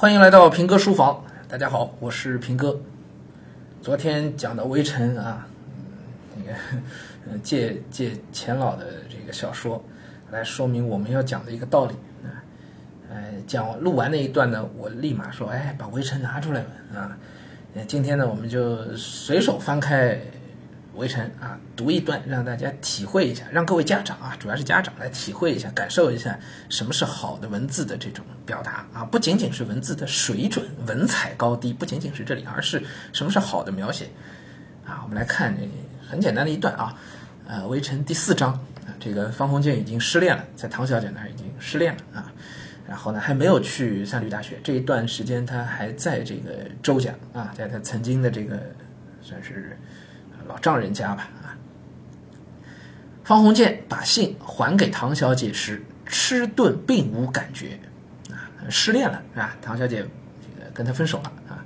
欢迎来到平哥书房，大家好，我是平哥。昨天讲的《围城》啊，那个 借借钱老的这个小说来说明我们要讲的一个道理啊。呃，讲录完那一段呢，我立马说，哎，把《围城》拿出来嘛啊。今天呢，我们就随手翻开。围城啊，读一段让大家体会一下，让各位家长啊，主要是家长来体会一下，感受一下什么是好的文字的这种表达啊，不仅仅是文字的水准、文采高低，不仅仅是这里，而是什么是好的描写啊。我们来看这很简单的一段啊，呃，围城第四章啊，这个方鸿渐已经失恋了，在唐小姐那儿已经失恋了啊，然后呢还没有去三闾大学，这一段时间他还在这个周家啊，在他曾经的这个算是。老丈人家吧！方鸿渐把信还给唐小姐时，吃顿并无感觉啊，失恋了是吧？唐小姐跟他分手了啊。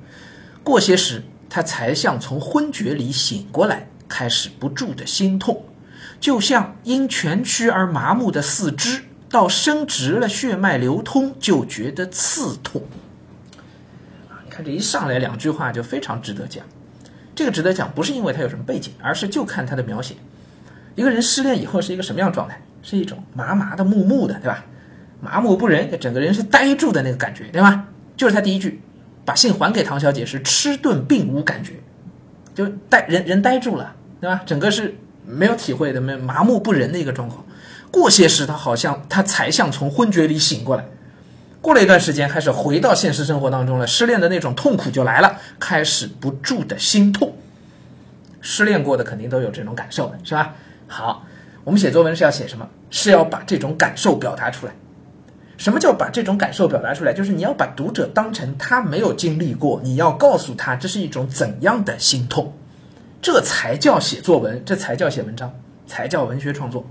过些时，他才像从昏厥里醒过来，开始不住的心痛，就像因蜷曲而麻木的四肢，到伸直了血脉流通，就觉得刺痛啊！你看这一上来两句话，就非常值得讲。这个值得讲，不是因为他有什么背景，而是就看他的描写。一个人失恋以后是一个什么样状态？是一种麻麻的、木木的，对吧？麻木不仁，整个人是呆住的那个感觉，对吧？就是他第一句，把信还给唐小姐时，吃顿并无感觉，就呆人人呆住了，对吧？整个是没有体会的，没麻木不仁的一个状况。过些时，他好像他才像从昏厥里醒过来。过了一段时间，开始回到现实生活当中了，失恋的那种痛苦就来了，开始不住的心痛。失恋过的肯定都有这种感受，是吧？好，我们写作文是要写什么？是要把这种感受表达出来。什么叫把这种感受表达出来？就是你要把读者当成他没有经历过，你要告诉他这是一种怎样的心痛，这才叫写作文，这才叫写文章，才叫文学创作，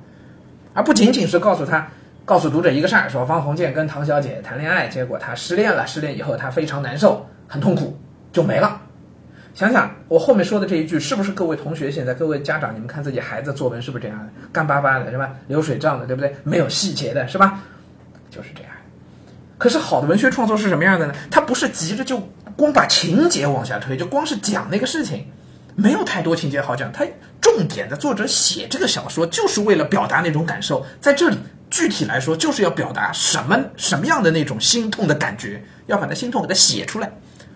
而不仅仅是告诉他。告诉读者一个事儿，说方鸿渐跟唐小姐谈恋爱，结果他失恋了。失恋以后，他非常难受，很痛苦，就没了。想想我后面说的这一句，是不是各位同学现在，各位家长，你们看自己孩子作文是不是这样的，干巴巴的，是吧？流水账的，对不对？没有细节的，是吧？就是这样。可是好的文学创作是什么样的呢？他不是急着就光把情节往下推，就光是讲那个事情，没有太多情节好讲。他重点的作者写这个小说，就是为了表达那种感受，在这里。具体来说，就是要表达什么什么样的那种心痛的感觉，要把那心痛给它写出来。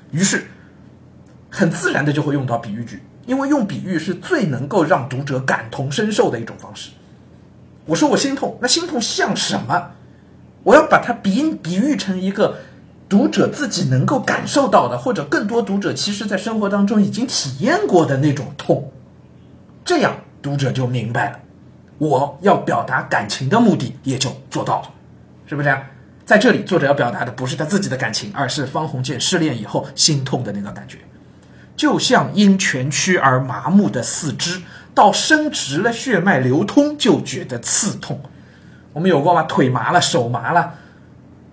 于是，很自然的就会用到比喻句，因为用比喻是最能够让读者感同身受的一种方式。我说我心痛，那心痛像什么？我要把它比比喻成一个读者自己能够感受到的，或者更多读者其实在生活当中已经体验过的那种痛，这样读者就明白了。我要表达感情的目的也就做到了，是不是这样？在这里，作者要表达的不是他自己的感情，而是方鸿渐失恋以后心痛的那个感觉，就像因蜷曲而麻木的四肢，到伸直了血脉流通就觉得刺痛。我们有过吗？腿麻了，手麻了，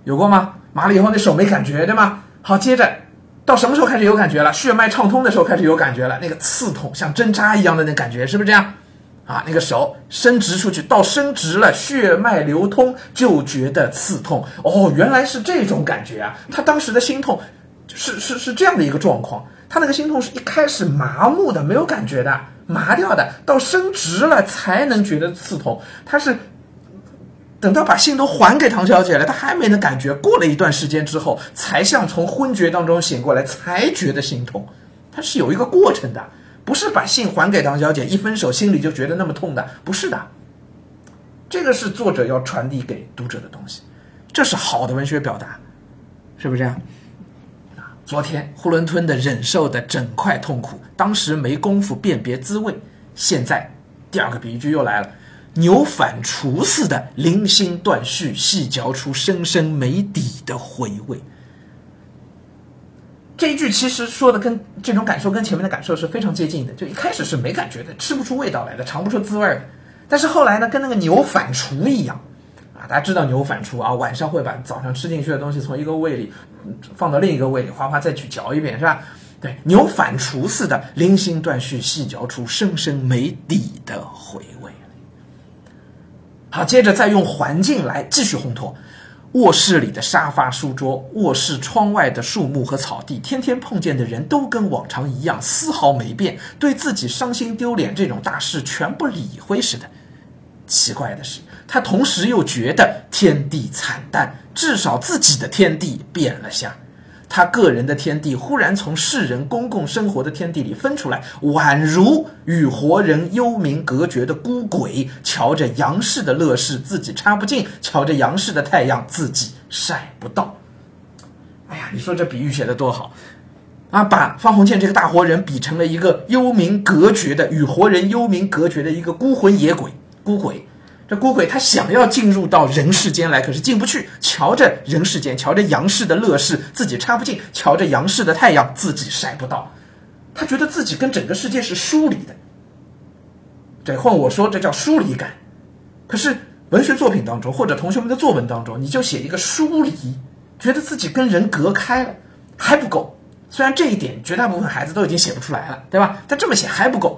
有过吗？麻了以后那手没感觉，对吗？好，接着到什么时候开始有感觉了？血脉畅通的时候开始有感觉了，那个刺痛像针扎一样的那感觉，是不是这样？啊，那个手伸直出去，到伸直了，血脉流通，就觉得刺痛。哦，原来是这种感觉啊！他当时的心痛，是是是这样的一个状况。他那个心痛是一开始麻木的，没有感觉的，麻掉的，到伸直了才能觉得刺痛。他是等到把信都还给唐小姐了，他还没能感觉。过了一段时间之后，才像从昏厥当中醒过来，才觉得心痛。他是有一个过程的。不是把信还给唐小姐，一分手心里就觉得那么痛的，不是的。这个是作者要传递给读者的东西，这是好的文学表达，是不是？昨天囫囵吞的忍受的整块痛苦，当时没工夫辨别滋味，现在第二个比喻句又来了，牛反刍似的零星断续，细嚼出深深没底的回味。这一句其实说的跟这种感受跟前面的感受是非常接近的，就一开始是没感觉的，吃不出味道来的，尝不出滋味的。但是后来呢，跟那个牛反刍一样，啊，大家知道牛反刍啊，晚上会把早上吃进去的东西从一个胃里放到另一个胃里，哗哗再去嚼一遍，是吧？对，牛反刍似的，零星断续，细嚼出深深没底的回味。好，接着再用环境来继续烘托。卧室里的沙发、书桌，卧室窗外的树木和草地，天天碰见的人都跟往常一样，丝毫没变，对自己伤心丢脸这种大事全不理会似的。奇怪的是，他同时又觉得天地惨淡，至少自己的天地变了下。他个人的天地忽然从世人公共生活的天地里分出来，宛如与活人幽冥隔绝的孤鬼，瞧着阳世的乐事自己插不进，瞧着阳世的太阳自己晒不到。哎呀，你说这比喻写的多好啊！把方鸿渐这个大活人比成了一个幽冥隔绝的、与活人幽冥隔绝的一个孤魂野鬼、孤鬼。这孤鬼他想要进入到人世间来，可是进不去。瞧着人世间，瞧着阳世的乐事，自己插不进；瞧着阳世的太阳，自己晒不到。他觉得自己跟整个世界是疏离的。对，换我说，这叫疏离感。可是文学作品当中，或者同学们的作文当中，你就写一个疏离，觉得自己跟人隔开了，还不够。虽然这一点绝大部分孩子都已经写不出来了，对吧？但这么写还不够。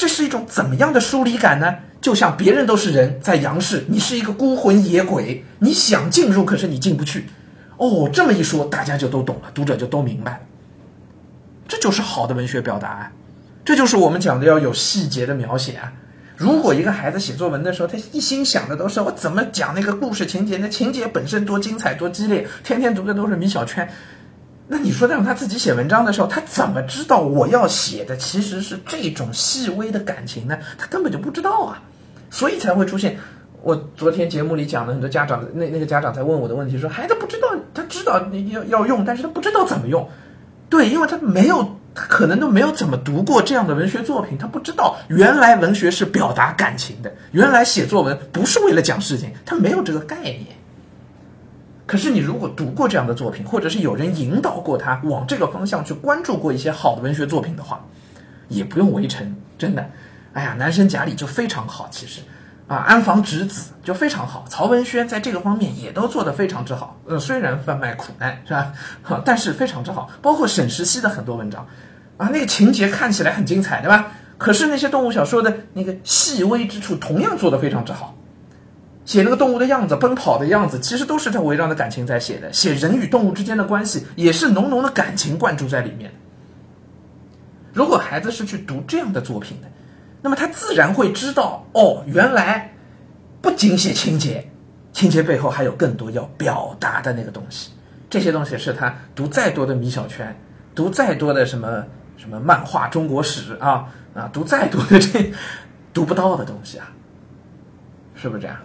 这是一种怎么样的疏离感呢？就像别人都是人，在阳世，你是一个孤魂野鬼，你想进入，可是你进不去。哦，这么一说，大家就都懂了，读者就都明白。这就是好的文学表达啊，这就是我们讲的要有细节的描写啊。如果一个孩子写作文的时候，他一心想的都是我怎么讲那个故事情节，那情节本身多精彩多激烈，天天读的都是米小圈。那你说让他自己写文章的时候，他怎么知道我要写的其实是这种细微的感情呢？他根本就不知道啊，所以才会出现我昨天节目里讲的很多家长，那那个家长在问我的问题，说孩子不知道，他知道要要用，但是他不知道怎么用。对，因为他没有，他可能都没有怎么读过这样的文学作品，他不知道原来文学是表达感情的，原来写作文不是为了讲事情，他没有这个概念。可是你如果读过这样的作品，或者是有人引导过他往这个方向去关注过一些好的文学作品的话，也不用围城，真的。哎呀，男生贾里就非常好，其实，啊，安房直子就非常好，曹文轩在这个方面也都做得非常之好。呃，虽然贩卖苦难是吧？但是非常之好。包括沈石溪的很多文章，啊，那个情节看起来很精彩，对吧？可是那些动物小说的那个细微之处，同样做得非常之好。写那个动物的样子、奔跑的样子，其实都是他围绕着感情在写的。写人与动物之间的关系，也是浓浓的感情灌注在里面。如果孩子是去读这样的作品的，那么他自然会知道，哦，原来不仅写情节，情节背后还有更多要表达的那个东西。这些东西是他读再多的米小圈，读再多的什么什么漫画、中国史啊啊，读再多的这读不到的东西啊，是不是这样？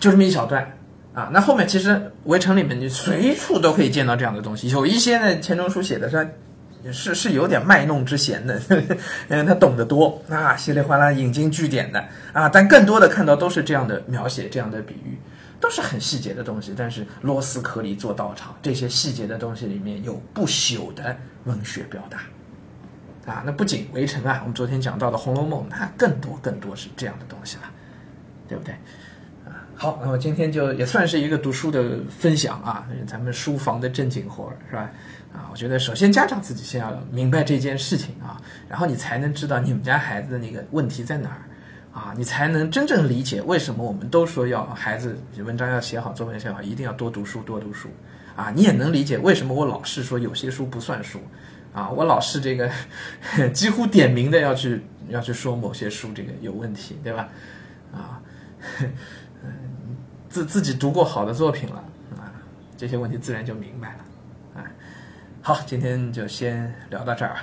就这么一小段啊，那后面其实《围城》里面你随处都可以见到这样的东西。有一些呢，钱钟书写的是是是有点卖弄之嫌的呵呵，嗯，他懂得多啊，稀里哗啦引经据典的啊，但更多的看到都是这样的描写，这样的比喻，都是很细节的东西。但是螺丝壳里做道场，这些细节的东西里面有不朽的文学表达啊。那不仅《围城》啊，我们昨天讲到的《红楼梦》，那更多更多是这样的东西了，对不对？好，那么今天就也算是一个读书的分享啊，咱们书房的正经活儿是吧？啊，我觉得首先家长自己先要明白这件事情啊，然后你才能知道你们家孩子的那个问题在哪儿啊，你才能真正理解为什么我们都说要孩子文章要写好，作文写好，一定要多读书，多读书啊，你也能理解为什么我老是说有些书不算数啊，我老是这个几乎点名的要去要去说某些书这个有问题，对吧？啊。嗯自自己读过好的作品了啊，这些问题自然就明白了啊。好，今天就先聊到这儿。